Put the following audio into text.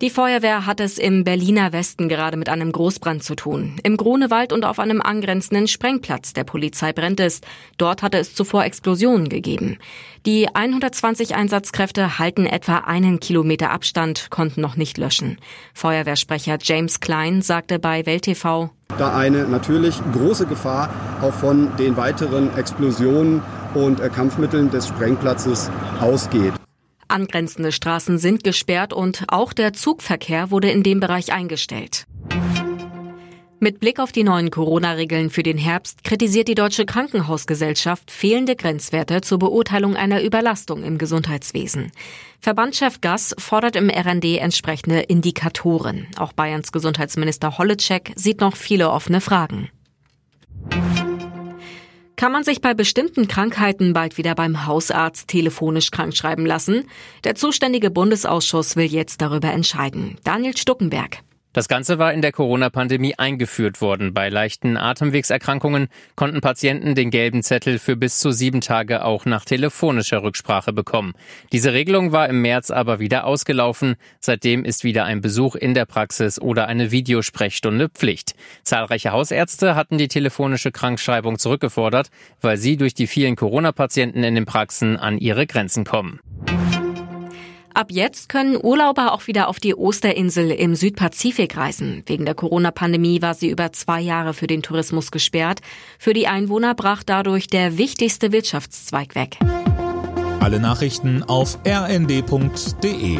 Die Feuerwehr hat es im Berliner Westen gerade mit einem Großbrand zu tun. Im Grunewald und auf einem angrenzenden Sprengplatz der Polizei brennt es. Dort hatte es zuvor Explosionen gegeben. Die 120 Einsatzkräfte halten etwa einen Kilometer Abstand, konnten noch nicht löschen. Feuerwehrsprecher James Klein sagte bei Welt TV, da eine natürlich große Gefahr auch von den weiteren Explosionen und Kampfmitteln des Sprengplatzes ausgeht. Angrenzende Straßen sind gesperrt und auch der Zugverkehr wurde in dem Bereich eingestellt. Mit Blick auf die neuen Corona-Regeln für den Herbst kritisiert die Deutsche Krankenhausgesellschaft fehlende Grenzwerte zur Beurteilung einer Überlastung im Gesundheitswesen. Verbandschef Gass fordert im RND entsprechende Indikatoren. Auch Bayerns Gesundheitsminister Holleczek sieht noch viele offene Fragen. Kann man sich bei bestimmten Krankheiten bald wieder beim Hausarzt telefonisch krankschreiben lassen? Der zuständige Bundesausschuss will jetzt darüber entscheiden. Daniel Stuckenberg. Das Ganze war in der Corona-Pandemie eingeführt worden. Bei leichten Atemwegserkrankungen konnten Patienten den gelben Zettel für bis zu sieben Tage auch nach telefonischer Rücksprache bekommen. Diese Regelung war im März aber wieder ausgelaufen. Seitdem ist wieder ein Besuch in der Praxis oder eine Videosprechstunde Pflicht. Zahlreiche Hausärzte hatten die telefonische Krankschreibung zurückgefordert, weil sie durch die vielen Corona-Patienten in den Praxen an ihre Grenzen kommen. Ab jetzt können Urlauber auch wieder auf die Osterinsel im Südpazifik reisen. Wegen der Corona-Pandemie war sie über zwei Jahre für den Tourismus gesperrt. Für die Einwohner brach dadurch der wichtigste Wirtschaftszweig weg. Alle Nachrichten auf rnd.de